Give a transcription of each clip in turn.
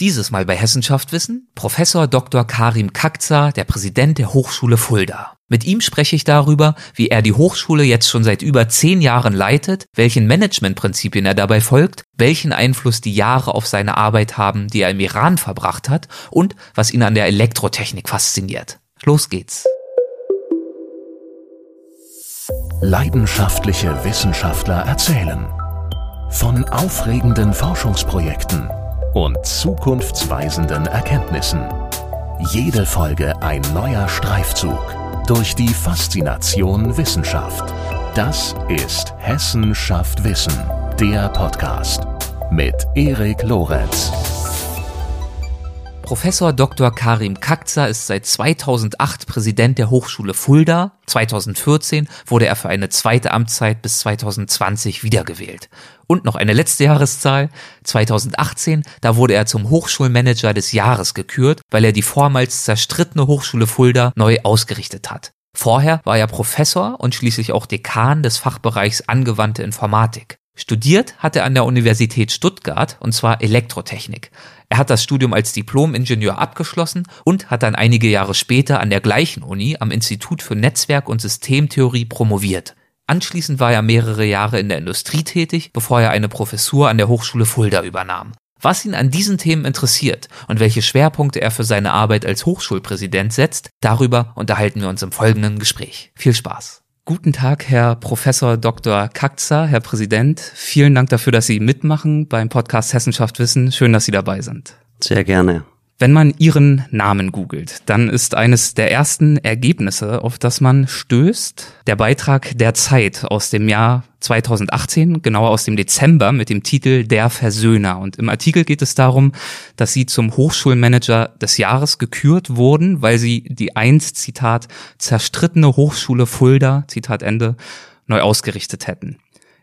Dieses Mal bei Hessenschaft Wissen Professor Dr. Karim Kakza, der Präsident der Hochschule Fulda. Mit ihm spreche ich darüber, wie er die Hochschule jetzt schon seit über zehn Jahren leitet, welchen Managementprinzipien er dabei folgt, welchen Einfluss die Jahre auf seine Arbeit haben, die er im Iran verbracht hat und was ihn an der Elektrotechnik fasziniert. Los geht's. Leidenschaftliche Wissenschaftler erzählen von aufregenden Forschungsprojekten und zukunftsweisenden Erkenntnissen. Jede Folge ein neuer Streifzug durch die Faszination Wissenschaft. Das ist Hessen schafft Wissen, der Podcast mit Erik Lorenz. Professor Dr. Karim Kakza ist seit 2008 Präsident der Hochschule Fulda. 2014 wurde er für eine zweite Amtszeit bis 2020 wiedergewählt. Und noch eine letzte Jahreszahl. 2018, da wurde er zum Hochschulmanager des Jahres gekürt, weil er die vormals zerstrittene Hochschule Fulda neu ausgerichtet hat. Vorher war er Professor und schließlich auch Dekan des Fachbereichs angewandte Informatik. Studiert hat er an der Universität Stuttgart und zwar Elektrotechnik. Er hat das Studium als Diplom-Ingenieur abgeschlossen und hat dann einige Jahre später an der gleichen Uni am Institut für Netzwerk- und Systemtheorie promoviert. Anschließend war er mehrere Jahre in der Industrie tätig, bevor er eine Professur an der Hochschule Fulda übernahm. Was ihn an diesen Themen interessiert und welche Schwerpunkte er für seine Arbeit als Hochschulpräsident setzt, darüber unterhalten wir uns im folgenden Gespräch. Viel Spaß! Guten Tag, Herr Professor Dr. Kakza, Herr Präsident. Vielen Dank dafür, dass Sie mitmachen beim Podcast Hessenschaft Wissen. Schön, dass Sie dabei sind. Sehr gerne. Wenn man Ihren Namen googelt, dann ist eines der ersten Ergebnisse, auf das man stößt, der Beitrag der Zeit aus dem Jahr 2018, genauer aus dem Dezember mit dem Titel Der Versöhner. Und im Artikel geht es darum, dass Sie zum Hochschulmanager des Jahres gekürt wurden, weil Sie die einst, Zitat, zerstrittene Hochschule Fulda, Zitat Ende, neu ausgerichtet hätten.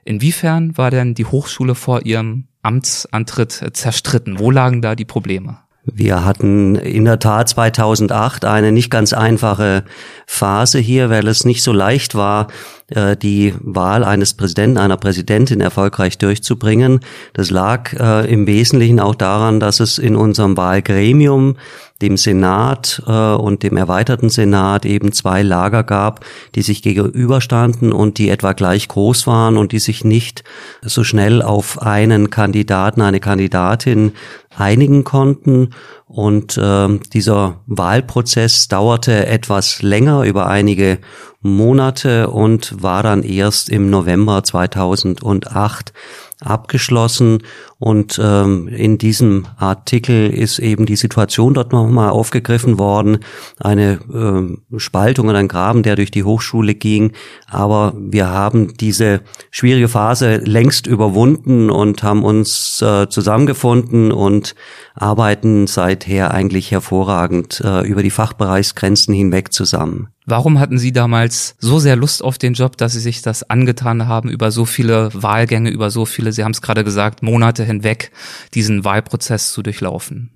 Inwiefern war denn die Hochschule vor Ihrem Amtsantritt zerstritten? Wo lagen da die Probleme? Wir hatten in der Tat 2008 eine nicht ganz einfache Phase hier, weil es nicht so leicht war, äh, die Wahl eines Präsidenten, einer Präsidentin erfolgreich durchzubringen. Das lag äh, im Wesentlichen auch daran, dass es in unserem Wahlgremium dem Senat äh, und dem erweiterten Senat eben zwei Lager gab, die sich gegenüberstanden und die etwa gleich groß waren und die sich nicht so schnell auf einen Kandidaten, eine Kandidatin einigen konnten. Und äh, dieser Wahlprozess dauerte etwas länger, über einige Monate und war dann erst im November 2008 abgeschlossen und ähm, in diesem Artikel ist eben die Situation dort nochmal aufgegriffen worden, eine ähm, Spaltung und ein Graben, der durch die Hochschule ging. Aber wir haben diese schwierige Phase längst überwunden und haben uns äh, zusammengefunden und arbeiten seither eigentlich hervorragend äh, über die Fachbereichsgrenzen hinweg zusammen. Warum hatten Sie damals so sehr Lust auf den Job, dass Sie sich das angetan haben, über so viele Wahlgänge, über so viele, Sie haben es gerade gesagt, Monate hinweg diesen Wahlprozess zu durchlaufen?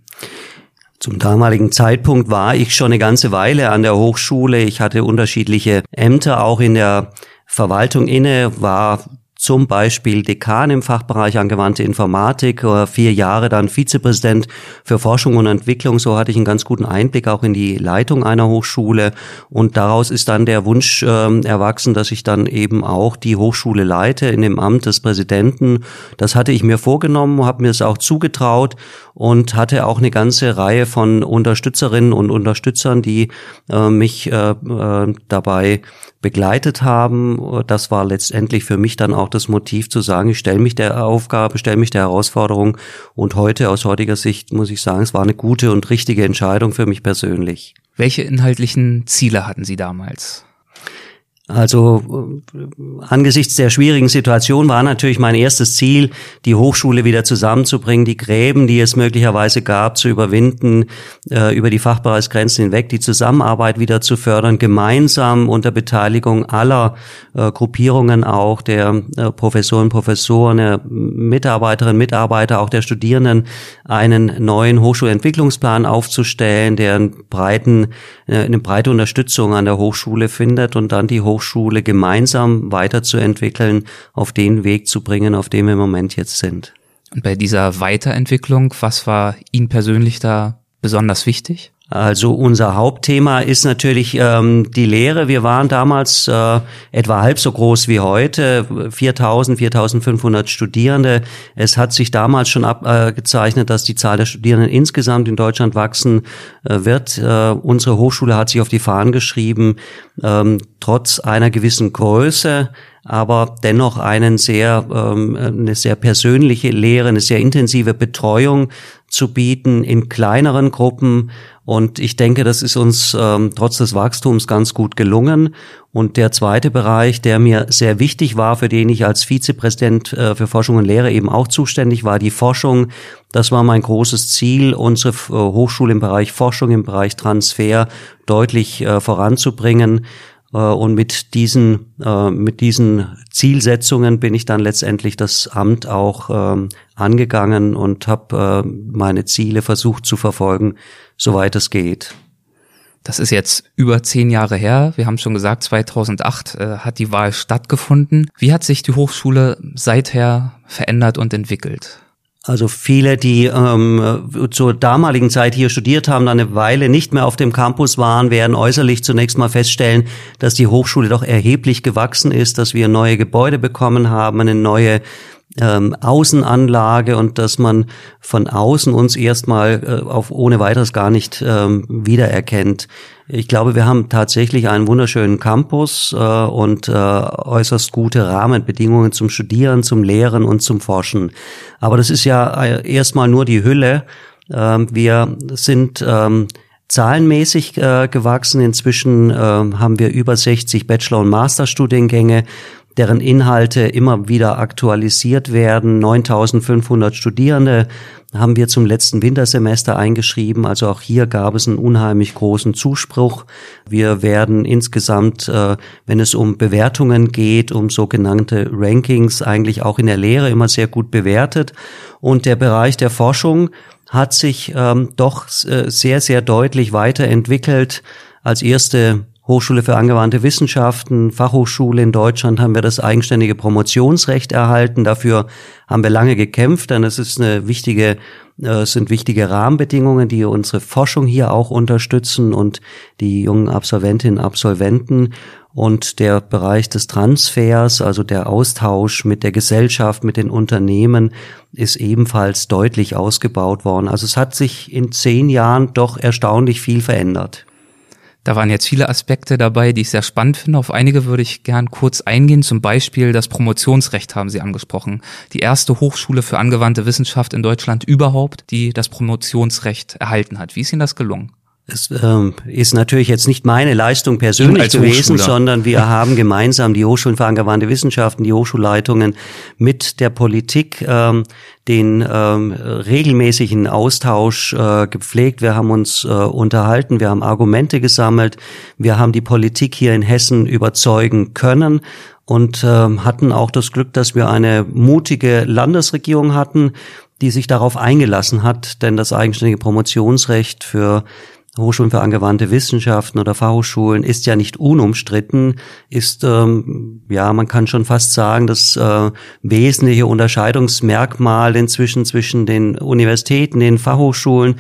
Zum damaligen Zeitpunkt war ich schon eine ganze Weile an der Hochschule. Ich hatte unterschiedliche Ämter auch in der Verwaltung inne, war zum Beispiel Dekan im Fachbereich angewandte Informatik, äh, vier Jahre dann Vizepräsident für Forschung und Entwicklung. So hatte ich einen ganz guten Einblick auch in die Leitung einer Hochschule. Und daraus ist dann der Wunsch äh, erwachsen, dass ich dann eben auch die Hochschule leite in dem Amt des Präsidenten. Das hatte ich mir vorgenommen, habe mir es auch zugetraut und hatte auch eine ganze Reihe von Unterstützerinnen und Unterstützern, die äh, mich äh, äh, dabei begleitet haben. Das war letztendlich für mich dann auch das Motiv zu sagen, ich stelle mich der Aufgabe, stelle mich der Herausforderung und heute aus heutiger Sicht muss ich sagen, es war eine gute und richtige Entscheidung für mich persönlich. Welche inhaltlichen Ziele hatten Sie damals? Also äh, angesichts der schwierigen Situation war natürlich mein erstes Ziel, die Hochschule wieder zusammenzubringen, die Gräben, die es möglicherweise gab, zu überwinden, äh, über die Fachbereichsgrenzen hinweg, die Zusammenarbeit wieder zu fördern, gemeinsam unter Beteiligung aller äh, Gruppierungen auch der Professoren, Professoren, der Mitarbeiterinnen, Mitarbeiter, auch der Studierenden, einen neuen Hochschulentwicklungsplan aufzustellen, der einen breiten, eine breite Unterstützung an der Hochschule findet und dann die Hochschule Hochschule gemeinsam weiterzuentwickeln, auf den Weg zu bringen, auf dem wir im Moment jetzt sind. Und bei dieser Weiterentwicklung, was war Ihnen persönlich da besonders wichtig? Also unser Hauptthema ist natürlich ähm, die Lehre. Wir waren damals äh, etwa halb so groß wie heute, 4.000, 4.500 Studierende. Es hat sich damals schon abgezeichnet, dass die Zahl der Studierenden insgesamt in Deutschland wachsen äh, wird. Äh, unsere Hochschule hat sich auf die Fahnen geschrieben, ähm, trotz einer gewissen Größe aber dennoch einen sehr, ähm, eine sehr persönliche Lehre, eine sehr intensive Betreuung zu bieten in kleineren Gruppen. Und ich denke, das ist uns ähm, trotz des Wachstums ganz gut gelungen. Und der zweite Bereich, der mir sehr wichtig war, für den ich als Vizepräsident äh, für Forschung und Lehre eben auch zuständig war, die Forschung. Das war mein großes Ziel, unsere äh, Hochschule im Bereich Forschung, im Bereich Transfer deutlich äh, voranzubringen. Äh, und mit diesen, äh, mit diesen Zielsetzungen bin ich dann letztendlich das Amt auch ähm, angegangen und habe äh, meine Ziele versucht zu verfolgen, soweit es geht. Das ist jetzt über zehn Jahre her. Wir haben schon gesagt, 2008 äh, hat die Wahl stattgefunden. Wie hat sich die Hochschule seither verändert und entwickelt? Also viele, die ähm, zur damaligen Zeit hier studiert haben, dann eine Weile nicht mehr auf dem Campus waren, werden äußerlich zunächst mal feststellen, dass die Hochschule doch erheblich gewachsen ist, dass wir neue Gebäude bekommen haben, eine neue ähm, Außenanlage und dass man von außen uns erstmal äh, auf ohne weiteres gar nicht ähm, wiedererkennt. Ich glaube, wir haben tatsächlich einen wunderschönen Campus äh, und äh, äußerst gute Rahmenbedingungen zum Studieren, zum Lehren und zum Forschen. Aber das ist ja äh, erstmal nur die Hülle. Ähm, wir sind ähm, zahlenmäßig äh, gewachsen. Inzwischen äh, haben wir über 60 Bachelor- und Masterstudiengänge deren Inhalte immer wieder aktualisiert werden. 9500 Studierende haben wir zum letzten Wintersemester eingeschrieben. Also auch hier gab es einen unheimlich großen Zuspruch. Wir werden insgesamt, äh, wenn es um Bewertungen geht, um sogenannte Rankings, eigentlich auch in der Lehre immer sehr gut bewertet. Und der Bereich der Forschung hat sich ähm, doch äh, sehr, sehr deutlich weiterentwickelt. Als erste Hochschule für angewandte Wissenschaften, Fachhochschule in Deutschland haben wir das eigenständige Promotionsrecht erhalten. Dafür haben wir lange gekämpft, denn es ist eine wichtige, äh, es sind wichtige Rahmenbedingungen, die unsere Forschung hier auch unterstützen und die jungen Absolventinnen und Absolventen. Und der Bereich des Transfers, also der Austausch mit der Gesellschaft, mit den Unternehmen, ist ebenfalls deutlich ausgebaut worden. Also es hat sich in zehn Jahren doch erstaunlich viel verändert. Da waren jetzt viele Aspekte dabei, die ich sehr spannend finde. Auf einige würde ich gern kurz eingehen. Zum Beispiel das Promotionsrecht haben Sie angesprochen. Die erste Hochschule für angewandte Wissenschaft in Deutschland überhaupt, die das Promotionsrecht erhalten hat. Wie ist Ihnen das gelungen? Es ähm, ist natürlich jetzt nicht meine Leistung persönlich gewesen, sondern wir haben gemeinsam die Hochschulen für angewandte Wissenschaften, die Hochschulleitungen mit der Politik ähm, den ähm, regelmäßigen Austausch äh, gepflegt. Wir haben uns äh, unterhalten, wir haben Argumente gesammelt, wir haben die Politik hier in Hessen überzeugen können und äh, hatten auch das Glück, dass wir eine mutige Landesregierung hatten, die sich darauf eingelassen hat, denn das eigenständige Promotionsrecht für Hochschulen für angewandte Wissenschaften oder Fachhochschulen ist ja nicht unumstritten, ist, ähm, ja, man kann schon fast sagen, das äh, wesentliche Unterscheidungsmerkmal inzwischen zwischen den Universitäten, den Fachhochschulen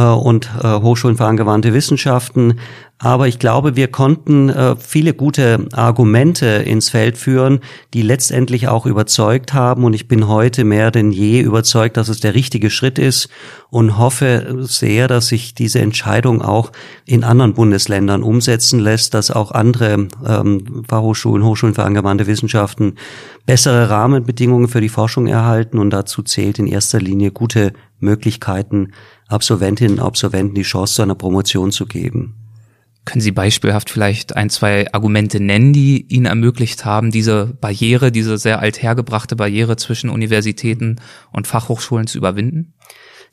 und äh, Hochschulen für angewandte Wissenschaften. Aber ich glaube, wir konnten äh, viele gute Argumente ins Feld führen, die letztendlich auch überzeugt haben. Und ich bin heute mehr denn je überzeugt, dass es der richtige Schritt ist und hoffe sehr, dass sich diese Entscheidung auch in anderen Bundesländern umsetzen lässt, dass auch andere ähm, Fachhochschulen, Hochschulen für angewandte Wissenschaften bessere Rahmenbedingungen für die Forschung erhalten. Und dazu zählt in erster Linie gute Möglichkeiten, Absolventinnen und Absolventen die Chance zu einer Promotion zu geben. Können Sie beispielhaft vielleicht ein, zwei Argumente nennen, die Ihnen ermöglicht haben, diese Barriere, diese sehr althergebrachte Barriere zwischen Universitäten und Fachhochschulen zu überwinden?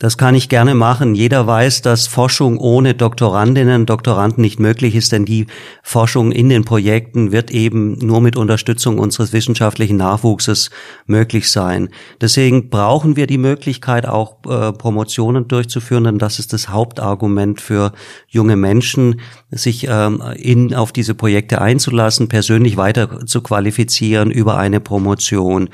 Das kann ich gerne machen. Jeder weiß, dass Forschung ohne Doktorandinnen und Doktoranden nicht möglich ist, denn die Forschung in den Projekten wird eben nur mit Unterstützung unseres wissenschaftlichen Nachwuchses möglich sein. Deswegen brauchen wir die Möglichkeit, auch äh, Promotionen durchzuführen, denn das ist das Hauptargument für junge Menschen, sich ähm, in, auf diese Projekte einzulassen, persönlich weiter zu qualifizieren über eine Promotion.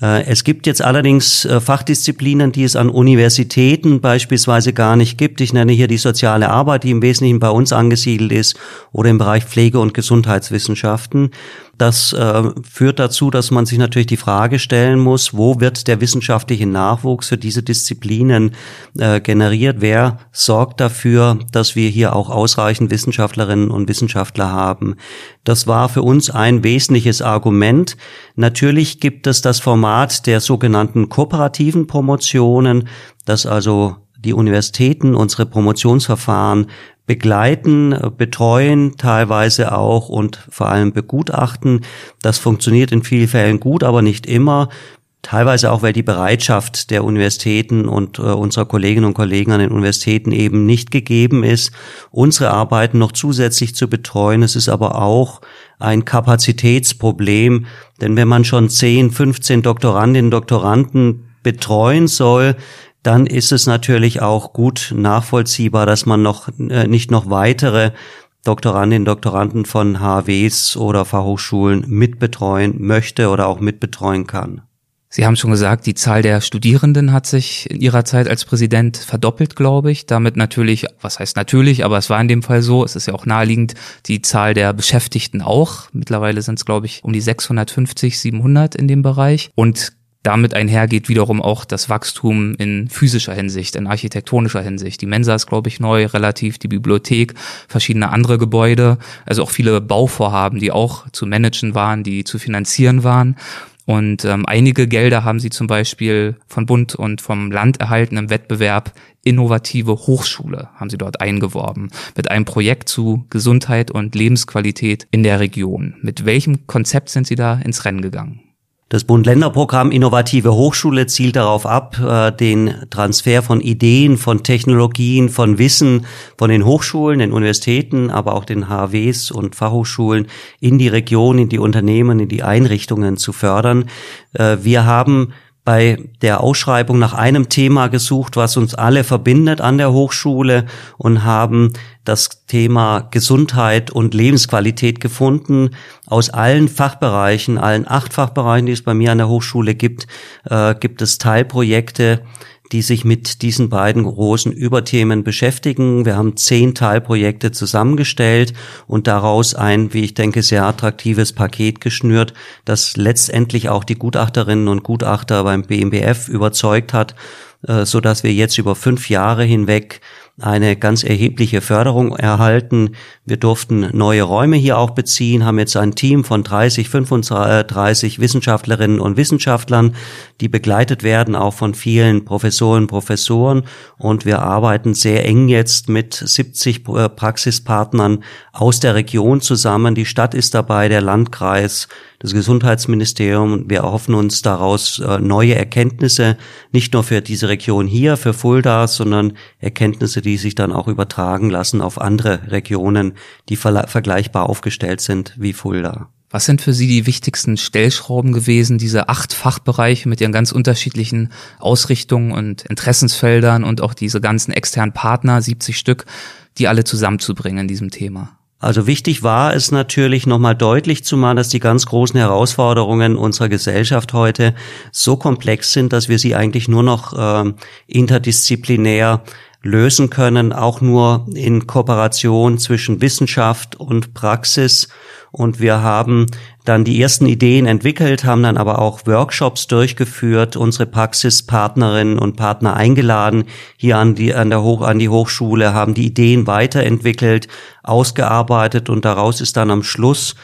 Äh, es gibt jetzt allerdings äh, Fachdisziplinen, die es an Universitäten beispielsweise gar nicht gibt. Ich nenne hier die soziale Arbeit, die im Wesentlichen bei uns angesiedelt ist, oder im Bereich Pflege- und Gesundheitswissenschaften. Das äh, führt dazu, dass man sich natürlich die Frage stellen muss, wo wird der wissenschaftliche Nachwuchs für diese Disziplinen äh, generiert? Wer sorgt dafür, dass wir hier auch ausreichend Wissenschaftlerinnen und Wissenschaftler haben? Das war für uns ein wesentliches Argument. Natürlich gibt es das Format der sogenannten kooperativen Promotionen, dass also die Universitäten unsere Promotionsverfahren begleiten, betreuen teilweise auch und vor allem begutachten. Das funktioniert in vielen Fällen gut, aber nicht immer. Teilweise auch, weil die Bereitschaft der Universitäten und äh, unserer Kolleginnen und Kollegen an den Universitäten eben nicht gegeben ist, unsere Arbeiten noch zusätzlich zu betreuen. Es ist aber auch ein Kapazitätsproblem, denn wenn man schon 10, 15 Doktorandinnen und Doktoranden betreuen soll, dann ist es natürlich auch gut nachvollziehbar, dass man noch äh, nicht noch weitere Doktorandinnen, Doktoranden von HWs oder Fachhochschulen mitbetreuen möchte oder auch mitbetreuen kann. Sie haben schon gesagt, die Zahl der Studierenden hat sich in Ihrer Zeit als Präsident verdoppelt, glaube ich. Damit natürlich, was heißt natürlich, aber es war in dem Fall so, es ist ja auch naheliegend, die Zahl der Beschäftigten auch. Mittlerweile sind es, glaube ich, um die 650, 700 in dem Bereich. Und damit einhergeht wiederum auch das Wachstum in physischer Hinsicht, in architektonischer Hinsicht. Die Mensa ist, glaube ich, neu, relativ, die Bibliothek, verschiedene andere Gebäude, also auch viele Bauvorhaben, die auch zu managen waren, die zu finanzieren waren. Und ähm, einige Gelder haben sie zum Beispiel von Bund und vom Land erhalten im Wettbewerb Innovative Hochschule, haben sie dort eingeworben, mit einem Projekt zu Gesundheit und Lebensqualität in der Region. Mit welchem Konzept sind Sie da ins Rennen gegangen? Das Bund-Länder-Programm Innovative Hochschule zielt darauf ab, äh, den Transfer von Ideen, von Technologien, von Wissen von den Hochschulen, den Universitäten, aber auch den HWs und Fachhochschulen in die Region, in die Unternehmen, in die Einrichtungen zu fördern. Äh, wir haben bei der Ausschreibung nach einem Thema gesucht, was uns alle verbindet an der Hochschule und haben das Thema Gesundheit und Lebensqualität gefunden. Aus allen Fachbereichen, allen acht Fachbereichen, die es bei mir an der Hochschule gibt, äh, gibt es Teilprojekte, die sich mit diesen beiden großen Überthemen beschäftigen. Wir haben zehn Teilprojekte zusammengestellt und daraus ein, wie ich denke, sehr attraktives Paket geschnürt, das letztendlich auch die Gutachterinnen und Gutachter beim BMBF überzeugt hat, äh, so dass wir jetzt über fünf Jahre hinweg eine ganz erhebliche Förderung erhalten. Wir durften neue Räume hier auch beziehen, haben jetzt ein Team von 30, 35 Wissenschaftlerinnen und Wissenschaftlern, die begleitet werden auch von vielen Professoren, Professoren. Und wir arbeiten sehr eng jetzt mit 70 Praxispartnern aus der Region zusammen. Die Stadt ist dabei, der Landkreis, das Gesundheitsministerium. Wir erhoffen uns daraus äh, neue Erkenntnisse, nicht nur für diese Region hier, für Fulda, sondern Erkenntnisse, die sich dann auch übertragen lassen auf andere Regionen, die vergleichbar aufgestellt sind wie Fulda. Was sind für Sie die wichtigsten Stellschrauben gewesen, diese acht Fachbereiche mit ihren ganz unterschiedlichen Ausrichtungen und Interessensfeldern und auch diese ganzen externen Partner, 70 Stück, die alle zusammenzubringen in diesem Thema? Also wichtig war es natürlich nochmal deutlich zu machen, dass die ganz großen Herausforderungen unserer Gesellschaft heute so komplex sind, dass wir sie eigentlich nur noch äh, interdisziplinär lösen können, auch nur in Kooperation zwischen Wissenschaft und Praxis. Und wir haben dann die ersten Ideen entwickelt, haben dann aber auch Workshops durchgeführt, unsere Praxispartnerinnen und Partner eingeladen, hier an die, an der Hoch, an die Hochschule, haben die Ideen weiterentwickelt, ausgearbeitet und daraus ist dann am Schluss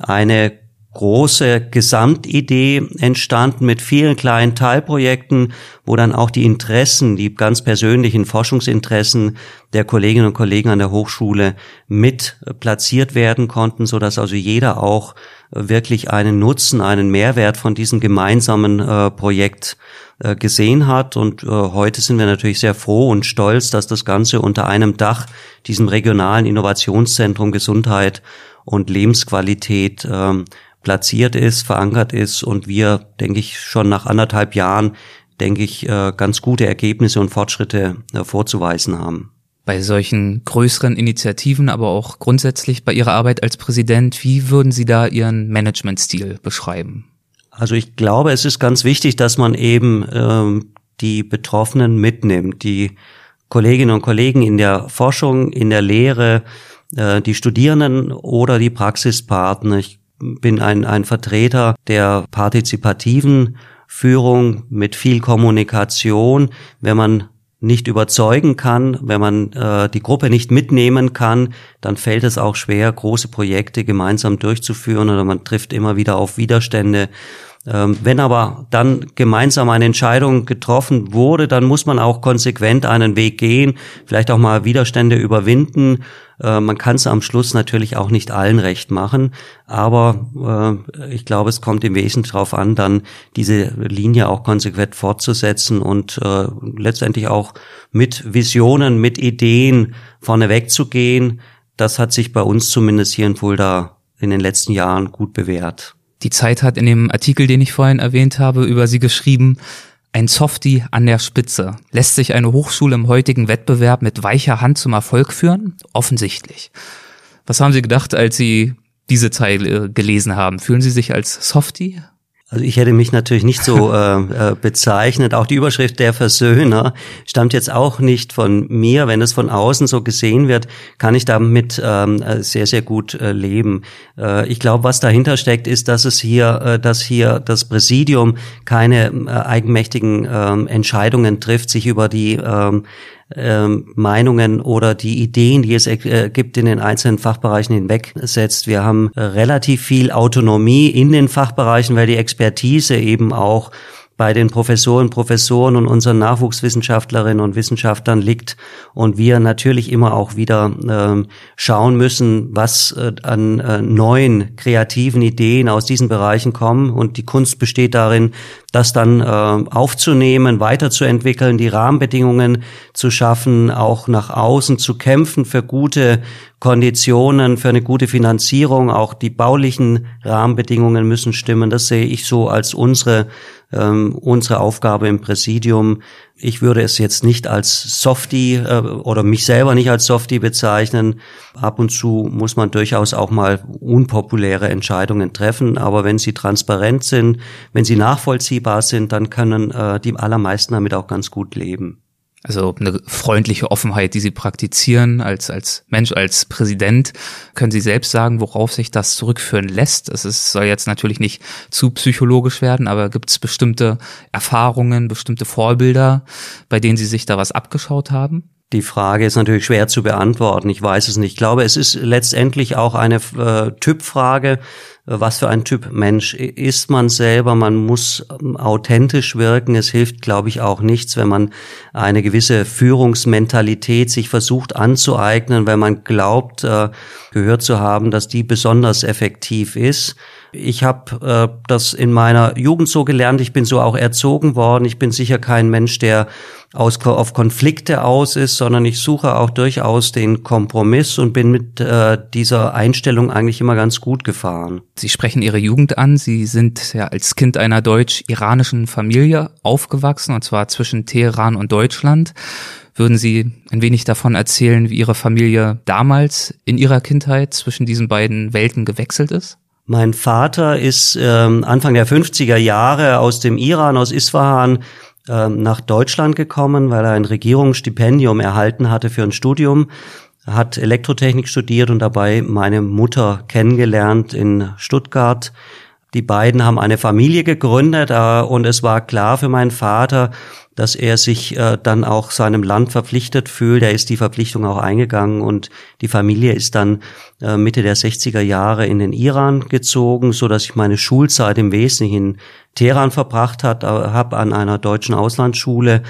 eine große Gesamtidee entstanden mit vielen kleinen Teilprojekten, wo dann auch die Interessen, die ganz persönlichen Forschungsinteressen der Kolleginnen und Kollegen an der Hochschule mit platziert werden konnten, so dass also jeder auch wirklich einen Nutzen, einen Mehrwert von diesem gemeinsamen äh, Projekt äh, gesehen hat. Und äh, heute sind wir natürlich sehr froh und stolz, dass das Ganze unter einem Dach, diesem regionalen Innovationszentrum Gesundheit und Lebensqualität ähm, platziert ist, verankert ist und wir, denke ich, schon nach anderthalb Jahren, denke ich, äh, ganz gute Ergebnisse und Fortschritte äh, vorzuweisen haben bei solchen größeren Initiativen, aber auch grundsätzlich bei Ihrer Arbeit als Präsident, wie würden Sie da Ihren Managementstil beschreiben? Also ich glaube, es ist ganz wichtig, dass man eben ähm, die Betroffenen mitnimmt, die Kolleginnen und Kollegen in der Forschung, in der Lehre, äh, die Studierenden oder die Praxispartner. Ich bin ein, ein Vertreter der partizipativen Führung mit viel Kommunikation. Wenn man nicht überzeugen kann, wenn man äh, die Gruppe nicht mitnehmen kann, dann fällt es auch schwer, große Projekte gemeinsam durchzuführen oder man trifft immer wieder auf Widerstände. Ähm, wenn aber dann gemeinsam eine Entscheidung getroffen wurde, dann muss man auch konsequent einen Weg gehen, vielleicht auch mal Widerstände überwinden. Äh, man kann es am Schluss natürlich auch nicht allen recht machen, aber äh, ich glaube, es kommt im Wesentlichen darauf an, dann diese Linie auch konsequent fortzusetzen und äh, letztendlich auch mit Visionen, mit Ideen vorneweg zu gehen. Das hat sich bei uns zumindest hier in Fulda in den letzten Jahren gut bewährt. Die Zeit hat in dem Artikel, den ich vorhin erwähnt habe, über sie geschrieben, ein Softie an der Spitze. Lässt sich eine Hochschule im heutigen Wettbewerb mit weicher Hand zum Erfolg führen? Offensichtlich. Was haben Sie gedacht, als Sie diese Zeile gelesen haben? Fühlen Sie sich als Softie? Also ich hätte mich natürlich nicht so äh, äh, bezeichnet. Auch die Überschrift der Versöhner stammt jetzt auch nicht von mir. Wenn es von außen so gesehen wird, kann ich damit ähm, äh, sehr, sehr gut äh, leben. Äh, ich glaube, was dahinter steckt, ist, dass es hier, äh, dass hier das Präsidium keine äh, eigenmächtigen äh, Entscheidungen trifft, sich über die äh, ähm, Meinungen oder die Ideen, die es äh, gibt, in den einzelnen Fachbereichen hinwegsetzt. Wir haben äh, relativ viel Autonomie in den Fachbereichen, weil die Expertise eben auch bei den Professoren, Professoren und unseren Nachwuchswissenschaftlerinnen und Wissenschaftlern liegt und wir natürlich immer auch wieder äh, schauen müssen, was äh, an äh, neuen kreativen Ideen aus diesen Bereichen kommen und die Kunst besteht darin, das dann äh, aufzunehmen, weiterzuentwickeln, die Rahmenbedingungen zu schaffen, auch nach außen zu kämpfen für gute Konditionen, für eine gute Finanzierung. Auch die baulichen Rahmenbedingungen müssen stimmen. Das sehe ich so als unsere ähm, unsere Aufgabe im Präsidium. Ich würde es jetzt nicht als Softie äh, oder mich selber nicht als Softie bezeichnen. Ab und zu muss man durchaus auch mal unpopuläre Entscheidungen treffen, aber wenn sie transparent sind, wenn sie nachvollziehbar sind, dann können äh, die allermeisten damit auch ganz gut leben. Also eine freundliche Offenheit, die Sie praktizieren als, als Mensch, als Präsident. Können Sie selbst sagen, worauf sich das zurückführen lässt? Es soll jetzt natürlich nicht zu psychologisch werden, aber gibt es bestimmte Erfahrungen, bestimmte Vorbilder, bei denen Sie sich da was abgeschaut haben? Die Frage ist natürlich schwer zu beantworten. Ich weiß es nicht. Ich glaube, es ist letztendlich auch eine äh, Typfrage was für ein Typ Mensch ist man selber. Man muss ähm, authentisch wirken. Es hilft, glaube ich, auch nichts, wenn man eine gewisse Führungsmentalität sich versucht anzueignen, weil man glaubt, äh, gehört zu haben, dass die besonders effektiv ist. Ich habe äh, das in meiner Jugend so gelernt, ich bin so auch erzogen worden. Ich bin sicher kein Mensch, der aus, auf Konflikte aus ist, sondern ich suche auch durchaus den Kompromiss und bin mit äh, dieser Einstellung eigentlich immer ganz gut gefahren. Sie sprechen Ihre Jugend an. Sie sind ja als Kind einer deutsch-iranischen Familie aufgewachsen, und zwar zwischen Teheran und Deutschland. Würden Sie ein wenig davon erzählen, wie Ihre Familie damals in ihrer Kindheit zwischen diesen beiden Welten gewechselt ist? Mein Vater ist ähm, Anfang der 50er Jahre aus dem Iran, aus Isfahan, ähm, nach Deutschland gekommen, weil er ein Regierungsstipendium erhalten hatte für ein Studium, hat Elektrotechnik studiert und dabei meine Mutter kennengelernt in Stuttgart. Die beiden haben eine Familie gegründet äh, und es war klar für meinen Vater, dass er sich äh, dann auch seinem Land verpflichtet fühlt. Er ist die Verpflichtung auch eingegangen und die Familie ist dann äh, Mitte der 60er Jahre in den Iran gezogen, so dass ich meine Schulzeit im Wesentlichen in Teheran verbracht hat, äh, habe an einer deutschen Auslandsschule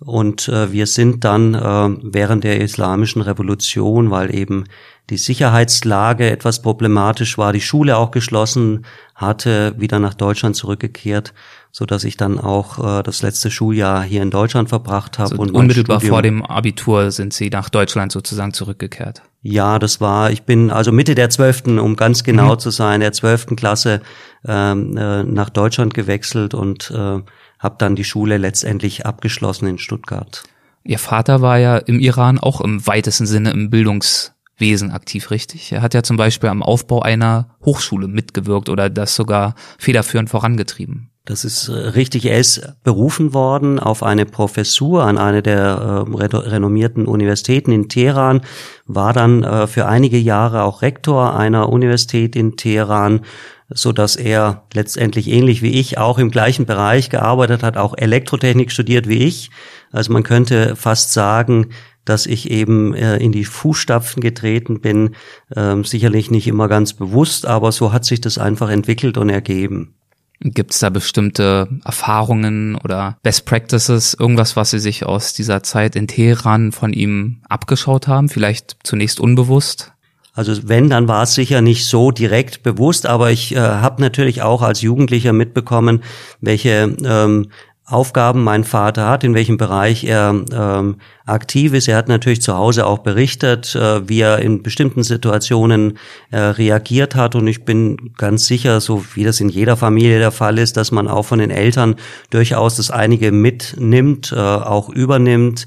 und äh, wir sind dann äh, während der islamischen Revolution, weil eben die Sicherheitslage etwas problematisch war, die Schule auch geschlossen hatte, wieder nach Deutschland zurückgekehrt so dass ich dann auch äh, das letzte Schuljahr hier in Deutschland verbracht habe. Also und unmittelbar vor dem Abitur sind Sie nach Deutschland sozusagen zurückgekehrt. Ja, das war, ich bin also Mitte der zwölften, um ganz genau mhm. zu sein, der zwölften Klasse ähm, äh, nach Deutschland gewechselt und äh, habe dann die Schule letztendlich abgeschlossen in Stuttgart. Ihr Vater war ja im Iran auch im weitesten Sinne im Bildungs Wesen aktiv, richtig? Er hat ja zum Beispiel am Aufbau einer Hochschule mitgewirkt oder das sogar federführend vorangetrieben. Das ist äh, richtig. Er ist berufen worden auf eine Professur an eine der äh, renommierten Universitäten in Teheran, war dann äh, für einige Jahre auch Rektor einer Universität in Teheran, so dass er letztendlich ähnlich wie ich auch im gleichen Bereich gearbeitet hat, auch Elektrotechnik studiert wie ich. Also man könnte fast sagen, dass ich eben äh, in die Fußstapfen getreten bin. Ähm, sicherlich nicht immer ganz bewusst, aber so hat sich das einfach entwickelt und ergeben. Gibt es da bestimmte Erfahrungen oder Best Practices, irgendwas, was Sie sich aus dieser Zeit in Teheran von ihm abgeschaut haben? Vielleicht zunächst unbewusst? Also wenn, dann war es sicher nicht so direkt bewusst, aber ich äh, habe natürlich auch als Jugendlicher mitbekommen, welche ähm, Aufgaben mein Vater hat, in welchem Bereich er ähm, aktiv ist. Er hat natürlich zu Hause auch berichtet, äh, wie er in bestimmten Situationen äh, reagiert hat. Und ich bin ganz sicher, so wie das in jeder Familie der Fall ist, dass man auch von den Eltern durchaus das einige mitnimmt, äh, auch übernimmt.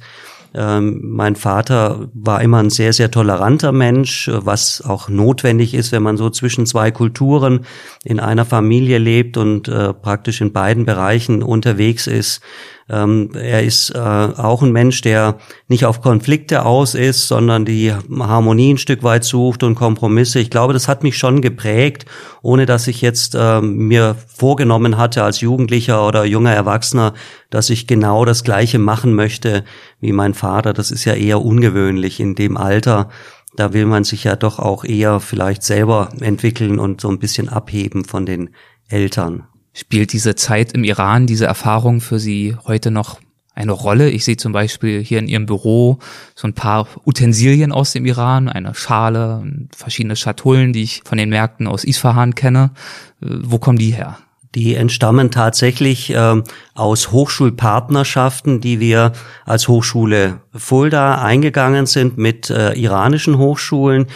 Ähm, mein Vater war immer ein sehr, sehr toleranter Mensch, was auch notwendig ist, wenn man so zwischen zwei Kulturen in einer Familie lebt und äh, praktisch in beiden Bereichen unterwegs ist. Ähm, er ist äh, auch ein Mensch, der nicht auf Konflikte aus ist, sondern die Harmonie ein Stück weit sucht und Kompromisse. Ich glaube, das hat mich schon geprägt, ohne dass ich jetzt äh, mir vorgenommen hatte als Jugendlicher oder junger Erwachsener, dass ich genau das Gleiche machen möchte wie mein Vater. Das ist ja eher ungewöhnlich in dem Alter. Da will man sich ja doch auch eher vielleicht selber entwickeln und so ein bisschen abheben von den Eltern. Spielt diese Zeit im Iran, diese Erfahrung für Sie heute noch eine Rolle? Ich sehe zum Beispiel hier in Ihrem Büro so ein paar Utensilien aus dem Iran, eine Schale, verschiedene Schatullen, die ich von den Märkten aus Isfahan kenne. Äh, wo kommen die her? Die entstammen tatsächlich äh, aus Hochschulpartnerschaften, die wir als Hochschule Fulda eingegangen sind mit äh, iranischen Hochschulen.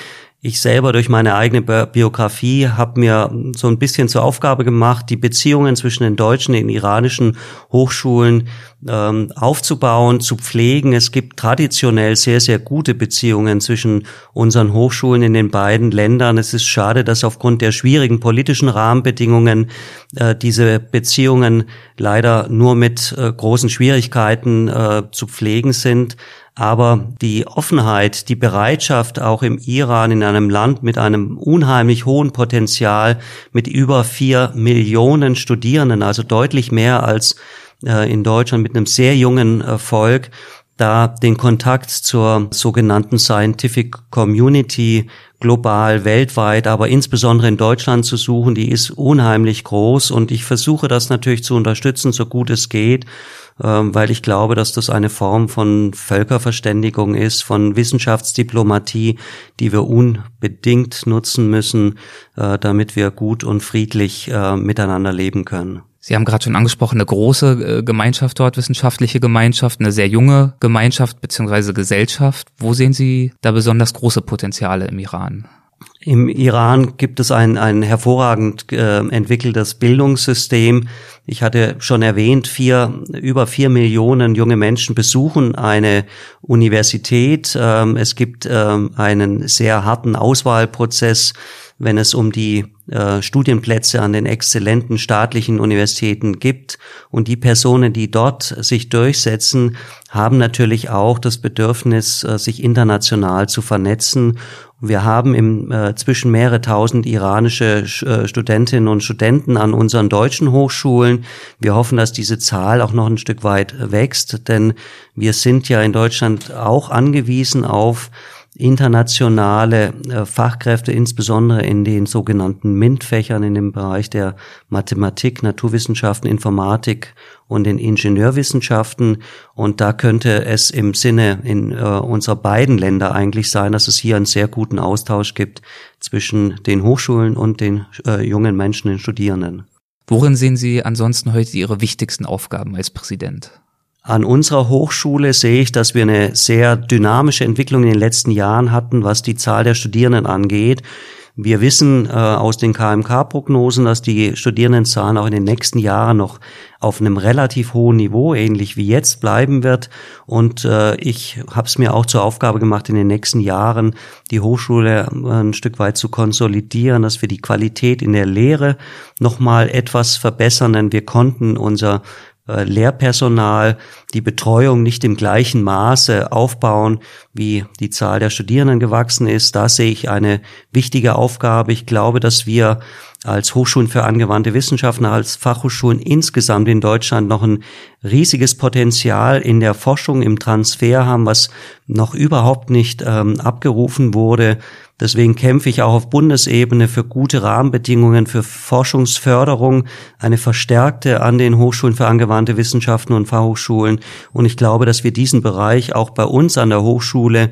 Ich selber durch meine eigene Biografie habe mir so ein bisschen zur Aufgabe gemacht, die Beziehungen zwischen den deutschen und den iranischen Hochschulen ähm, aufzubauen, zu pflegen. Es gibt traditionell sehr, sehr gute Beziehungen zwischen unseren Hochschulen in den beiden Ländern. Es ist schade, dass aufgrund der schwierigen politischen Rahmenbedingungen äh, diese Beziehungen leider nur mit äh, großen Schwierigkeiten äh, zu pflegen sind. Aber die Offenheit, die Bereitschaft auch im Iran, in einem Land mit einem unheimlich hohen Potenzial, mit über vier Millionen Studierenden, also deutlich mehr als äh, in Deutschland mit einem sehr jungen äh, Volk, da den Kontakt zur sogenannten Scientific Community global, weltweit, aber insbesondere in Deutschland zu suchen, die ist unheimlich groß. Und ich versuche das natürlich zu unterstützen, so gut es geht weil ich glaube, dass das eine Form von Völkerverständigung ist, von Wissenschaftsdiplomatie, die wir unbedingt nutzen müssen, äh, damit wir gut und friedlich äh, miteinander leben können. Sie haben gerade schon angesprochen, eine große äh, Gemeinschaft dort, wissenschaftliche Gemeinschaft, eine sehr junge Gemeinschaft beziehungsweise Gesellschaft. Wo sehen Sie da besonders große Potenziale im Iran? Im Iran gibt es ein, ein hervorragend äh, entwickeltes Bildungssystem. Ich hatte schon erwähnt, vier, über vier Millionen junge Menschen besuchen eine Universität. Ähm, es gibt ähm, einen sehr harten Auswahlprozess, wenn es um die äh, Studienplätze an den exzellenten staatlichen Universitäten gibt. Und die Personen, die dort sich durchsetzen, haben natürlich auch das Bedürfnis, äh, sich international zu vernetzen wir haben im, äh, zwischen mehrere tausend iranische äh, Studentinnen und Studenten an unseren deutschen Hochschulen. Wir hoffen, dass diese Zahl auch noch ein Stück weit wächst, denn wir sind ja in Deutschland auch angewiesen auf internationale äh, Fachkräfte, insbesondere in den sogenannten MINT-Fächern in dem Bereich der Mathematik, Naturwissenschaften, Informatik und den Ingenieurwissenschaften. Und da könnte es im Sinne in äh, unserer beiden Länder eigentlich sein, dass es hier einen sehr guten Austausch gibt zwischen den Hochschulen und den äh, jungen Menschen, den Studierenden. Worin sehen Sie ansonsten heute Ihre wichtigsten Aufgaben als Präsident? An unserer Hochschule sehe ich, dass wir eine sehr dynamische Entwicklung in den letzten Jahren hatten, was die Zahl der Studierenden angeht. Wir wissen äh, aus den KMK-Prognosen, dass die Studierendenzahlen auch in den nächsten Jahren noch auf einem relativ hohen Niveau, ähnlich wie jetzt, bleiben wird. Und äh, ich habe es mir auch zur Aufgabe gemacht, in den nächsten Jahren die Hochschule äh, ein Stück weit zu konsolidieren, dass wir die Qualität in der Lehre nochmal etwas verbessern, denn wir konnten unser Lehrpersonal die Betreuung nicht im gleichen Maße aufbauen, wie die Zahl der Studierenden gewachsen ist. Da sehe ich eine wichtige Aufgabe. Ich glaube, dass wir als Hochschulen für angewandte Wissenschaften, als Fachhochschulen insgesamt in Deutschland noch ein riesiges Potenzial in der Forschung, im Transfer haben, was noch überhaupt nicht ähm, abgerufen wurde. Deswegen kämpfe ich auch auf Bundesebene für gute Rahmenbedingungen für Forschungsförderung, eine verstärkte an den Hochschulen für angewandte Wissenschaften und Fachhochschulen. Und ich glaube, dass wir diesen Bereich auch bei uns an der Hochschule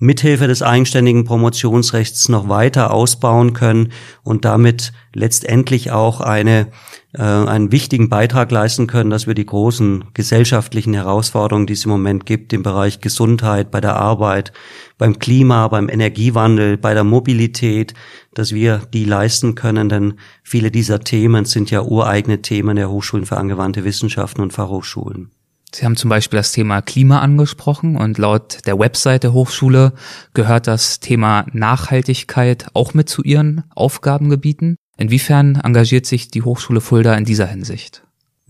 mithilfe des eigenständigen Promotionsrechts noch weiter ausbauen können und damit letztendlich auch eine, äh, einen wichtigen Beitrag leisten können, dass wir die großen gesellschaftlichen Herausforderungen, die es im Moment gibt, im Bereich Gesundheit, bei der Arbeit, beim Klima, beim Energiewandel, bei der Mobilität, dass wir die leisten können, denn viele dieser Themen sind ja ureigene Themen der Hochschulen für angewandte Wissenschaften und Fachhochschulen. Sie haben zum Beispiel das Thema Klima angesprochen und laut der Website der Hochschule gehört das Thema Nachhaltigkeit auch mit zu Ihren Aufgabengebieten. Inwiefern engagiert sich die Hochschule Fulda in dieser Hinsicht?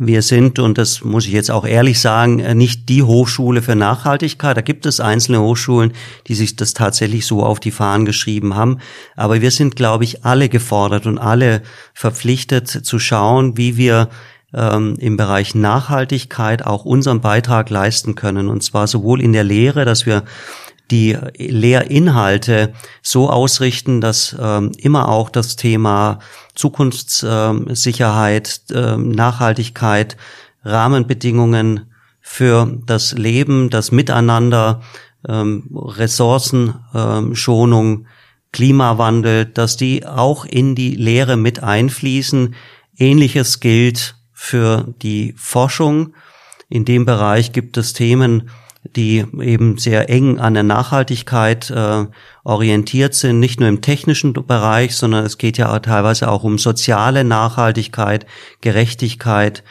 Wir sind, und das muss ich jetzt auch ehrlich sagen, nicht die Hochschule für Nachhaltigkeit. Da gibt es einzelne Hochschulen, die sich das tatsächlich so auf die Fahnen geschrieben haben. Aber wir sind, glaube ich, alle gefordert und alle verpflichtet zu schauen, wie wir ähm, im Bereich Nachhaltigkeit auch unseren Beitrag leisten können. Und zwar sowohl in der Lehre, dass wir die Lehrinhalte so ausrichten, dass ähm, immer auch das Thema Zukunftssicherheit, ähm, Nachhaltigkeit, Rahmenbedingungen für das Leben, das Miteinander, ähm, Ressourcenschonung, ähm, Klimawandel, dass die auch in die Lehre mit einfließen. Ähnliches gilt für die Forschung. In dem Bereich gibt es Themen, die eben sehr eng an der Nachhaltigkeit äh, orientiert sind, nicht nur im technischen Bereich, sondern es geht ja teilweise auch um soziale Nachhaltigkeit, Gerechtigkeit,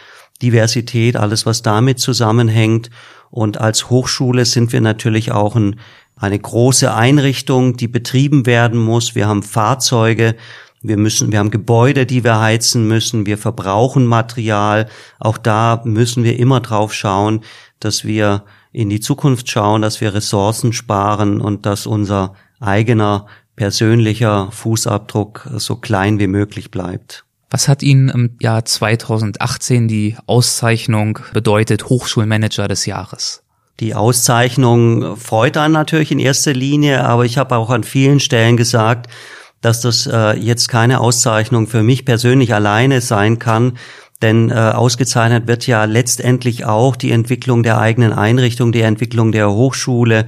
Diversität, alles was damit zusammenhängt. Und als Hochschule sind wir natürlich auch ein, eine große Einrichtung, die betrieben werden muss. Wir haben Fahrzeuge, wir müssen, wir haben Gebäude, die wir heizen müssen. Wir verbrauchen Material. Auch da müssen wir immer drauf schauen, dass wir in die Zukunft schauen, dass wir Ressourcen sparen und dass unser eigener persönlicher Fußabdruck so klein wie möglich bleibt. Was hat Ihnen im Jahr 2018 die Auszeichnung bedeutet, Hochschulmanager des Jahres? Die Auszeichnung freut einen natürlich in erster Linie, aber ich habe auch an vielen Stellen gesagt, dass das äh, jetzt keine Auszeichnung für mich persönlich alleine sein kann, denn äh, ausgezeichnet wird ja letztendlich auch die Entwicklung der eigenen Einrichtung, die Entwicklung der Hochschule,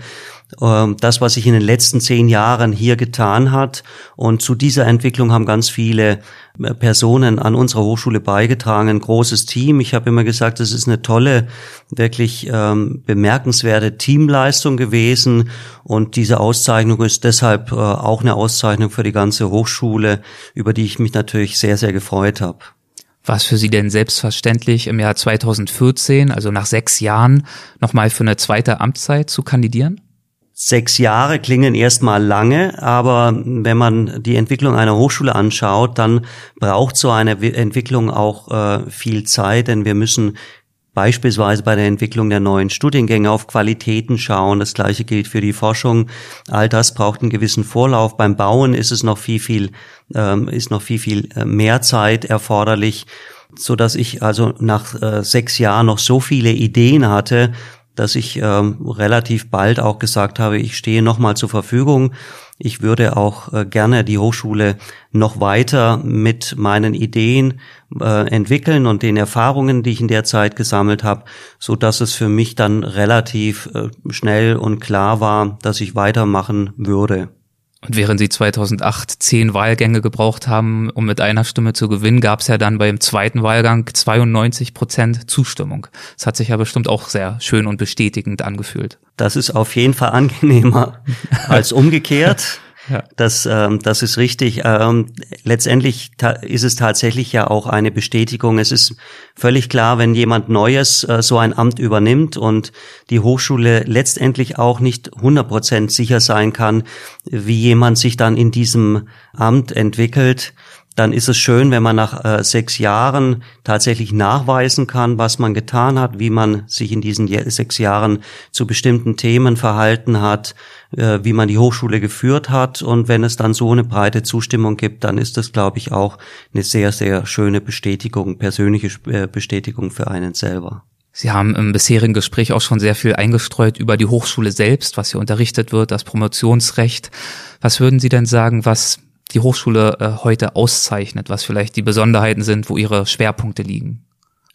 das, was sich in den letzten zehn Jahren hier getan hat. Und zu dieser Entwicklung haben ganz viele äh, Personen an unserer Hochschule beigetragen, ein großes Team. Ich habe immer gesagt, es ist eine tolle, wirklich ähm, bemerkenswerte Teamleistung gewesen. Und diese Auszeichnung ist deshalb äh, auch eine Auszeichnung für die ganze Hochschule, über die ich mich natürlich sehr, sehr gefreut habe. War es für Sie denn selbstverständlich im Jahr 2014, also nach sechs Jahren, nochmal für eine zweite Amtszeit zu kandidieren? Sechs Jahre klingen erstmal lange, aber wenn man die Entwicklung einer Hochschule anschaut, dann braucht so eine Entwicklung auch äh, viel Zeit, denn wir müssen beispielsweise bei der Entwicklung der neuen Studiengänge auf Qualitäten schauen. Das gleiche gilt für die Forschung. All das braucht einen gewissen Vorlauf. Beim Bauen ist es noch viel, viel, ähm, ist noch viel, viel äh, mehr Zeit erforderlich, so dass ich also nach äh, sechs Jahren noch so viele Ideen hatte, dass ich ähm, relativ bald auch gesagt habe, ich stehe nochmal zur Verfügung. Ich würde auch äh, gerne die Hochschule noch weiter mit meinen Ideen äh, entwickeln und den Erfahrungen, die ich in der Zeit gesammelt habe, so dass es für mich dann relativ äh, schnell und klar war, dass ich weitermachen würde. Und während sie 2008 zehn Wahlgänge gebraucht haben, um mit einer Stimme zu gewinnen, gab es ja dann beim zweiten Wahlgang 92 Prozent Zustimmung. Das hat sich ja bestimmt auch sehr schön und bestätigend angefühlt. Das ist auf jeden Fall angenehmer als umgekehrt. Ja. Das, ähm, das ist richtig. Ähm, letztendlich ist es tatsächlich ja auch eine Bestätigung. Es ist völlig klar, wenn jemand Neues äh, so ein Amt übernimmt und die Hochschule letztendlich auch nicht 100 Prozent sicher sein kann, wie jemand sich dann in diesem Amt entwickelt, dann ist es schön, wenn man nach äh, sechs Jahren tatsächlich nachweisen kann, was man getan hat, wie man sich in diesen sechs Jahren zu bestimmten Themen verhalten hat, äh, wie man die Hochschule geführt hat. Und wenn es dann so eine breite Zustimmung gibt, dann ist das, glaube ich, auch eine sehr, sehr schöne Bestätigung, persönliche äh, Bestätigung für einen selber. Sie haben im bisherigen Gespräch auch schon sehr viel eingestreut über die Hochschule selbst, was hier unterrichtet wird, das Promotionsrecht. Was würden Sie denn sagen, was die Hochschule äh, heute auszeichnet, was vielleicht die Besonderheiten sind, wo ihre Schwerpunkte liegen?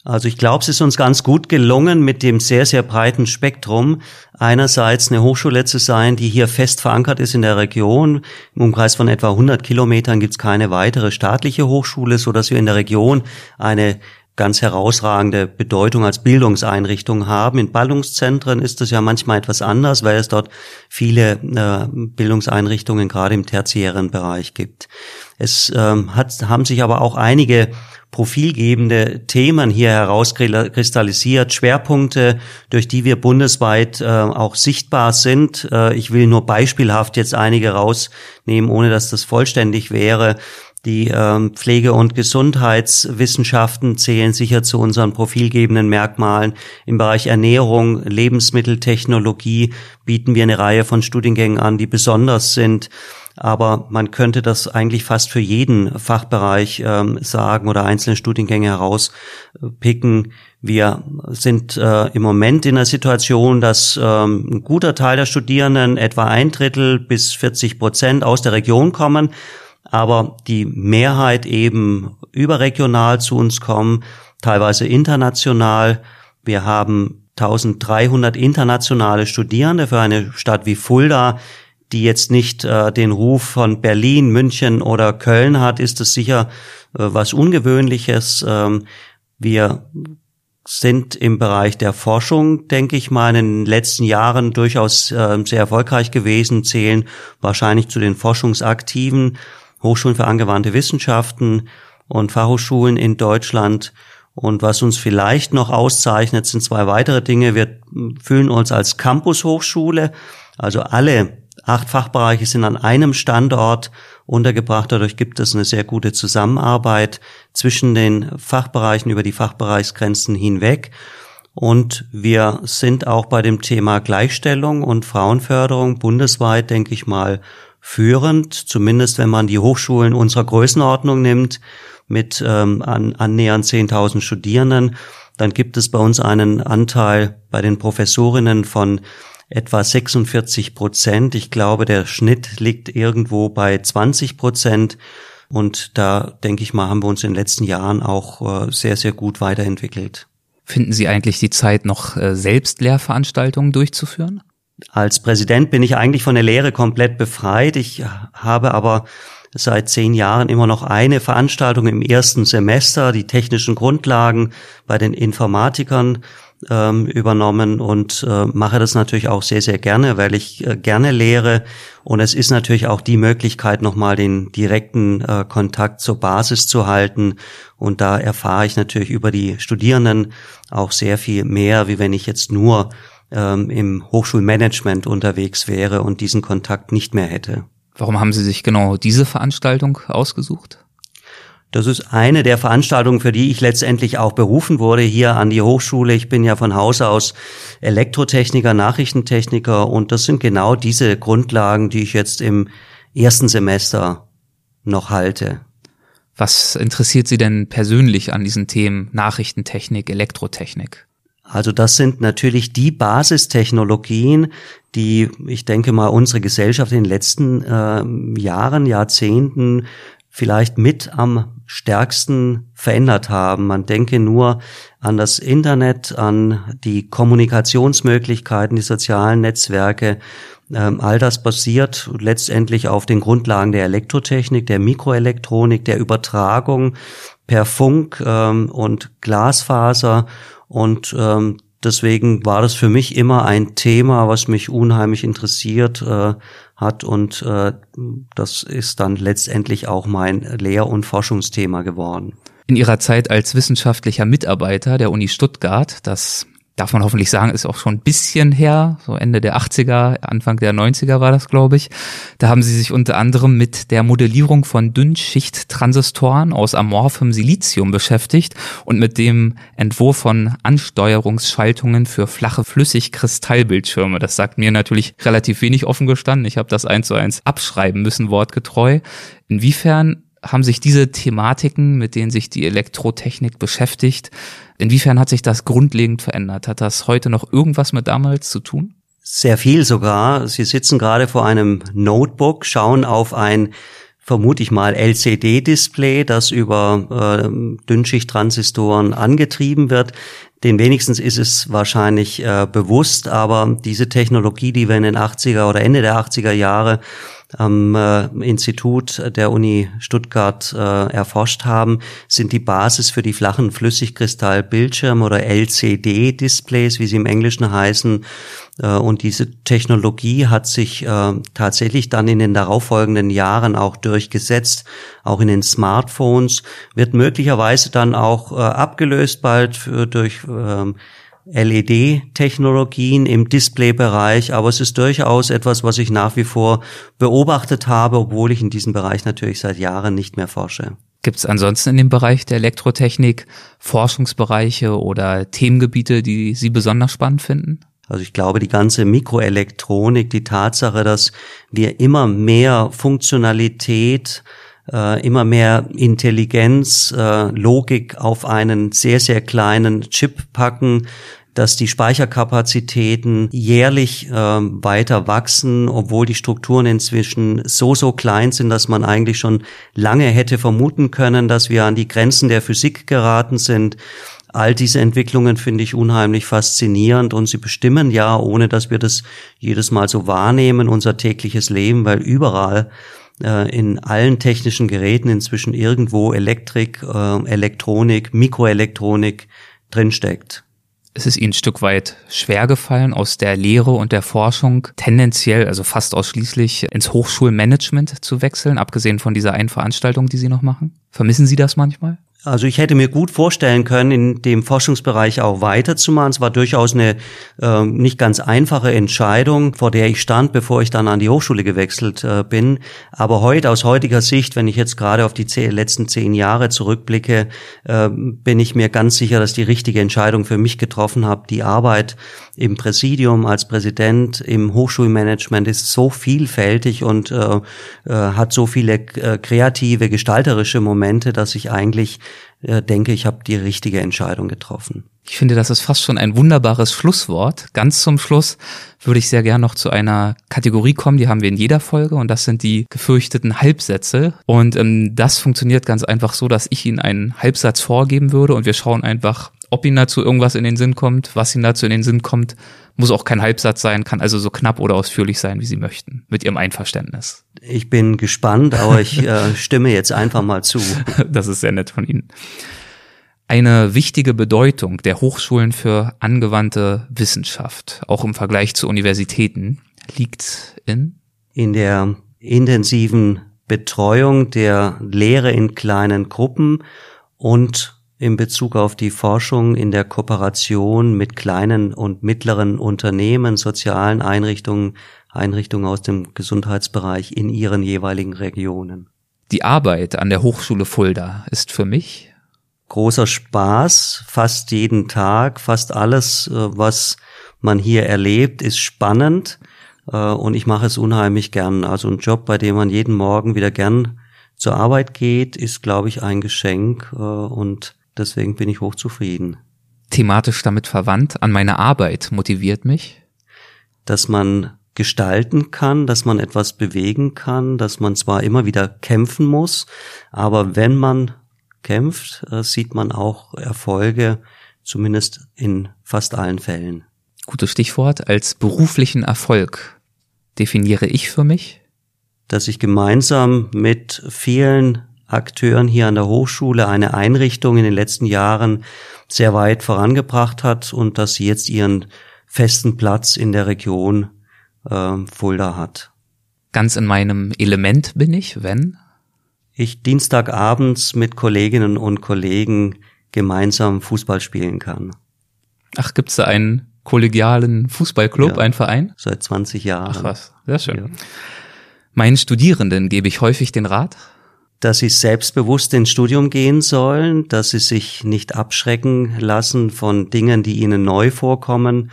Also ich glaube, es ist uns ganz gut gelungen, mit dem sehr, sehr breiten Spektrum einerseits eine Hochschule zu sein, die hier fest verankert ist in der Region. Im Umkreis von etwa 100 Kilometern gibt es keine weitere staatliche Hochschule, so dass wir in der Region eine ganz herausragende Bedeutung als Bildungseinrichtung haben. In Ballungszentren ist es ja manchmal etwas anders, weil es dort viele äh, Bildungseinrichtungen gerade im tertiären Bereich gibt. Es ähm, hat, haben sich aber auch einige profilgebende Themen hier herauskristallisiert, Schwerpunkte, durch die wir bundesweit äh, auch sichtbar sind. Äh, ich will nur beispielhaft jetzt einige rausnehmen, ohne dass das vollständig wäre. Die ähm, Pflege- und Gesundheitswissenschaften zählen sicher zu unseren profilgebenden Merkmalen. Im Bereich Ernährung, Lebensmitteltechnologie bieten wir eine Reihe von Studiengängen an, die besonders sind. Aber man könnte das eigentlich fast für jeden Fachbereich ähm, sagen oder einzelne Studiengänge herauspicken. Wir sind äh, im Moment in der Situation, dass ähm, ein guter Teil der Studierenden, etwa ein Drittel bis 40 Prozent aus der Region kommen aber die Mehrheit eben überregional zu uns kommen, teilweise international. Wir haben 1300 internationale Studierende für eine Stadt wie Fulda, die jetzt nicht äh, den Ruf von Berlin, München oder Köln hat, ist es sicher äh, was Ungewöhnliches. Ähm, wir sind im Bereich der Forschung, denke ich mal, in den letzten Jahren durchaus äh, sehr erfolgreich gewesen, zählen wahrscheinlich zu den Forschungsaktiven. Hochschulen für angewandte Wissenschaften und Fachhochschulen in Deutschland. Und was uns vielleicht noch auszeichnet, sind zwei weitere Dinge. Wir fühlen uns als Campus-Hochschule. Also alle acht Fachbereiche sind an einem Standort untergebracht. Dadurch gibt es eine sehr gute Zusammenarbeit zwischen den Fachbereichen über die Fachbereichsgrenzen hinweg. Und wir sind auch bei dem Thema Gleichstellung und Frauenförderung bundesweit, denke ich mal, führend, zumindest wenn man die Hochschulen unserer Größenordnung nimmt, mit ähm, an, annähernd 10.000 Studierenden, dann gibt es bei uns einen Anteil bei den Professorinnen von etwa 46 Prozent. Ich glaube, der Schnitt liegt irgendwo bei 20 Prozent. Und da, denke ich mal, haben wir uns in den letzten Jahren auch äh, sehr, sehr gut weiterentwickelt. Finden Sie eigentlich die Zeit, noch äh, selbst Lehrveranstaltungen durchzuführen? Als Präsident bin ich eigentlich von der Lehre komplett befreit. Ich habe aber seit zehn Jahren immer noch eine Veranstaltung im ersten Semester, die technischen Grundlagen bei den Informatikern ähm, übernommen und äh, mache das natürlich auch sehr, sehr gerne, weil ich äh, gerne lehre. Und es ist natürlich auch die Möglichkeit, nochmal den direkten äh, Kontakt zur Basis zu halten. Und da erfahre ich natürlich über die Studierenden auch sehr viel mehr, wie wenn ich jetzt nur ähm, im Hochschulmanagement unterwegs wäre und diesen Kontakt nicht mehr hätte. Warum haben Sie sich genau diese Veranstaltung ausgesucht? Das ist eine der Veranstaltungen, für die ich letztendlich auch berufen wurde hier an die Hochschule. Ich bin ja von Haus aus Elektrotechniker, Nachrichtentechniker und das sind genau diese Grundlagen, die ich jetzt im ersten Semester noch halte. Was interessiert Sie denn persönlich an diesen Themen Nachrichtentechnik, Elektrotechnik? Also das sind natürlich die Basistechnologien, die, ich denke mal, unsere Gesellschaft in den letzten äh, Jahren, Jahrzehnten vielleicht mit am stärksten verändert haben. Man denke nur an das Internet, an die Kommunikationsmöglichkeiten, die sozialen Netzwerke. Ähm, all das basiert letztendlich auf den Grundlagen der Elektrotechnik, der Mikroelektronik, der Übertragung per Funk ähm, und Glasfaser und ähm, deswegen war das für mich immer ein Thema, was mich unheimlich interessiert äh, hat und äh, das ist dann letztendlich auch mein Lehr- und Forschungsthema geworden. In Ihrer Zeit als wissenschaftlicher Mitarbeiter der Uni Stuttgart, das darf man hoffentlich sagen, ist auch schon ein bisschen her, so Ende der 80er, Anfang der 90er war das, glaube ich. Da haben sie sich unter anderem mit der Modellierung von Dünnschichttransistoren aus amorphem Silizium beschäftigt und mit dem Entwurf von Ansteuerungsschaltungen für flache Flüssigkristallbildschirme. Das sagt mir natürlich relativ wenig offen gestanden. Ich habe das eins zu eins abschreiben müssen, wortgetreu. Inwiefern haben sich diese Thematiken, mit denen sich die Elektrotechnik beschäftigt, inwiefern hat sich das grundlegend verändert? Hat das heute noch irgendwas mit damals zu tun? Sehr viel sogar. Sie sitzen gerade vor einem Notebook, schauen auf ein vermute ich mal LCD-Display, das über äh, Dünnschichttransistoren angetrieben wird. Den wenigstens ist es wahrscheinlich äh, bewusst, aber diese Technologie, die wir in den 80er oder Ende der 80er Jahre am äh, Institut der Uni Stuttgart äh, erforscht haben, sind die Basis für die flachen Flüssigkristallbildschirme oder LCD-Displays, wie sie im Englischen heißen. Äh, und diese Technologie hat sich äh, tatsächlich dann in den darauffolgenden Jahren auch durchgesetzt, auch in den Smartphones, wird möglicherweise dann auch äh, abgelöst bald für, durch ähm, LED-Technologien im Display-Bereich, aber es ist durchaus etwas, was ich nach wie vor beobachtet habe, obwohl ich in diesem Bereich natürlich seit Jahren nicht mehr forsche. Gibt es ansonsten in dem Bereich der Elektrotechnik Forschungsbereiche oder Themengebiete, die Sie besonders spannend finden? Also ich glaube, die ganze Mikroelektronik, die Tatsache, dass wir immer mehr Funktionalität äh, immer mehr Intelligenz, äh, Logik auf einen sehr, sehr kleinen Chip packen, dass die Speicherkapazitäten jährlich äh, weiter wachsen, obwohl die Strukturen inzwischen so, so klein sind, dass man eigentlich schon lange hätte vermuten können, dass wir an die Grenzen der Physik geraten sind. All diese Entwicklungen finde ich unheimlich faszinierend und sie bestimmen ja, ohne dass wir das jedes Mal so wahrnehmen, unser tägliches Leben, weil überall äh, in allen technischen Geräten inzwischen irgendwo Elektrik, äh, Elektronik, Mikroelektronik drinsteckt. Es ist Ihnen ein Stück weit schwer gefallen, aus der Lehre und der Forschung tendenziell, also fast ausschließlich ins Hochschulmanagement zu wechseln, abgesehen von dieser einen Veranstaltung, die Sie noch machen? Vermissen Sie das manchmal? Also ich hätte mir gut vorstellen können, in dem Forschungsbereich auch weiterzumachen. Es war durchaus eine äh, nicht ganz einfache Entscheidung, vor der ich stand, bevor ich dann an die Hochschule gewechselt äh, bin. Aber heute, aus heutiger Sicht, wenn ich jetzt gerade auf die zehn, letzten zehn Jahre zurückblicke, äh, bin ich mir ganz sicher, dass die richtige Entscheidung für mich getroffen habe. Die Arbeit im Präsidium als Präsident im Hochschulmanagement ist so vielfältig und äh, äh, hat so viele äh, kreative, gestalterische Momente, dass ich eigentlich denke, ich habe die richtige Entscheidung getroffen. Ich finde, das ist fast schon ein wunderbares Schlusswort. Ganz zum Schluss würde ich sehr gern noch zu einer Kategorie kommen, die haben wir in jeder Folge und das sind die gefürchteten Halbsätze. Und ähm, das funktioniert ganz einfach so, dass ich Ihnen einen Halbsatz vorgeben würde und wir schauen einfach, ob Ihnen dazu irgendwas in den Sinn kommt, was Ihnen dazu in den Sinn kommt. Muss auch kein Halbsatz sein, kann also so knapp oder ausführlich sein, wie Sie möchten, mit Ihrem Einverständnis. Ich bin gespannt, aber ich äh, stimme jetzt einfach mal zu. Das ist sehr nett von Ihnen. Eine wichtige Bedeutung der Hochschulen für angewandte Wissenschaft, auch im Vergleich zu Universitäten, liegt in? In der intensiven Betreuung der Lehre in kleinen Gruppen und in Bezug auf die Forschung in der Kooperation mit kleinen und mittleren Unternehmen, sozialen Einrichtungen, Einrichtungen aus dem Gesundheitsbereich in ihren jeweiligen Regionen. Die Arbeit an der Hochschule Fulda ist für mich großer Spaß, fast jeden Tag, fast alles, äh, was man hier erlebt, ist spannend äh, und ich mache es unheimlich gern. Also ein Job, bei dem man jeden Morgen wieder gern zur Arbeit geht, ist, glaube ich, ein Geschenk äh, und Deswegen bin ich hochzufrieden. Thematisch damit verwandt, an meine Arbeit motiviert mich? Dass man gestalten kann, dass man etwas bewegen kann, dass man zwar immer wieder kämpfen muss, aber wenn man kämpft, äh, sieht man auch Erfolge, zumindest in fast allen Fällen. Gutes Stichwort. Als beruflichen Erfolg definiere ich für mich? Dass ich gemeinsam mit vielen Akteuren hier an der Hochschule eine Einrichtung in den letzten Jahren sehr weit vorangebracht hat und dass sie jetzt ihren festen Platz in der Region äh, Fulda hat. Ganz in meinem Element bin ich, wenn? Ich Dienstagabends mit Kolleginnen und Kollegen gemeinsam Fußball spielen kann. Ach, gibt's da einen kollegialen Fußballclub, ja, einen Verein? Seit 20 Jahren. Ach was, sehr schön. Ja. Meinen Studierenden gebe ich häufig den Rat, dass sie selbstbewusst ins Studium gehen sollen, dass sie sich nicht abschrecken lassen von Dingen, die ihnen neu vorkommen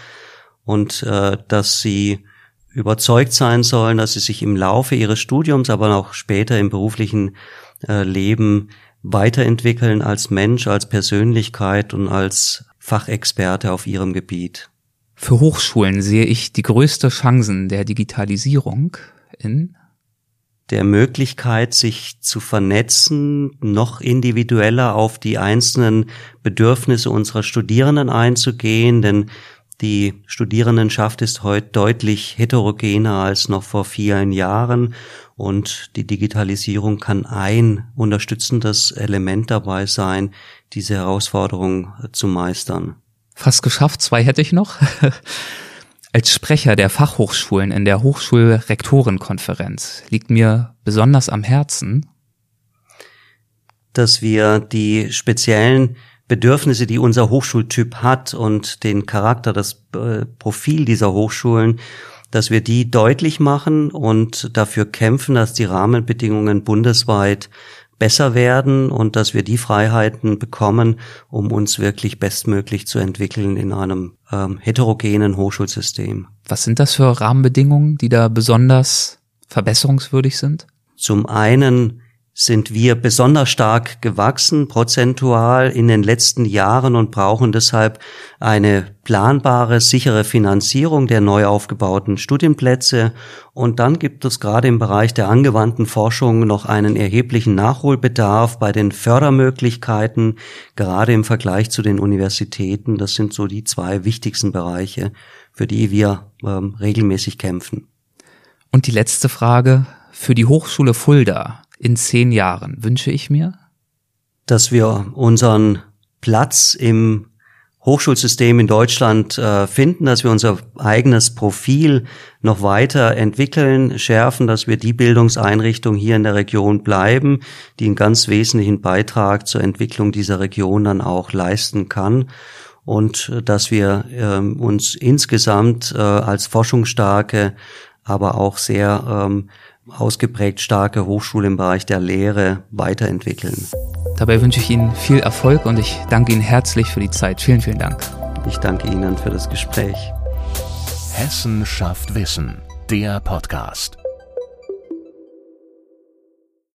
und äh, dass sie überzeugt sein sollen, dass sie sich im Laufe ihres Studiums, aber auch später im beruflichen äh, Leben weiterentwickeln als Mensch, als Persönlichkeit und als Fachexperte auf ihrem Gebiet. Für Hochschulen sehe ich die größte Chancen der Digitalisierung in der Möglichkeit, sich zu vernetzen, noch individueller auf die einzelnen Bedürfnisse unserer Studierenden einzugehen, denn die Studierendenschaft ist heute deutlich heterogener als noch vor vielen Jahren und die Digitalisierung kann ein unterstützendes Element dabei sein, diese Herausforderung zu meistern. Fast geschafft, zwei hätte ich noch. Als Sprecher der Fachhochschulen in der Hochschulrektorenkonferenz liegt mir besonders am Herzen, dass wir die speziellen Bedürfnisse, die unser Hochschultyp hat und den Charakter, das äh, Profil dieser Hochschulen, dass wir die deutlich machen und dafür kämpfen, dass die Rahmenbedingungen bundesweit besser werden und dass wir die Freiheiten bekommen, um uns wirklich bestmöglich zu entwickeln in einem ähm, heterogenen Hochschulsystem. Was sind das für Rahmenbedingungen, die da besonders verbesserungswürdig sind? Zum einen sind wir besonders stark gewachsen, prozentual in den letzten Jahren und brauchen deshalb eine planbare, sichere Finanzierung der neu aufgebauten Studienplätze. Und dann gibt es gerade im Bereich der angewandten Forschung noch einen erheblichen Nachholbedarf bei den Fördermöglichkeiten, gerade im Vergleich zu den Universitäten. Das sind so die zwei wichtigsten Bereiche, für die wir ähm, regelmäßig kämpfen. Und die letzte Frage für die Hochschule Fulda in zehn Jahren wünsche ich mir? Dass wir unseren Platz im Hochschulsystem in Deutschland äh, finden, dass wir unser eigenes Profil noch weiter entwickeln, schärfen, dass wir die Bildungseinrichtung hier in der Region bleiben, die einen ganz wesentlichen Beitrag zur Entwicklung dieser Region dann auch leisten kann und äh, dass wir äh, uns insgesamt äh, als forschungsstarke, aber auch sehr ähm, ausgeprägt starke Hochschule im Bereich der Lehre weiterentwickeln. Dabei wünsche ich Ihnen viel Erfolg und ich danke Ihnen herzlich für die Zeit. Vielen, vielen Dank. Ich danke Ihnen für das Gespräch. Hessen schafft Wissen, der Podcast.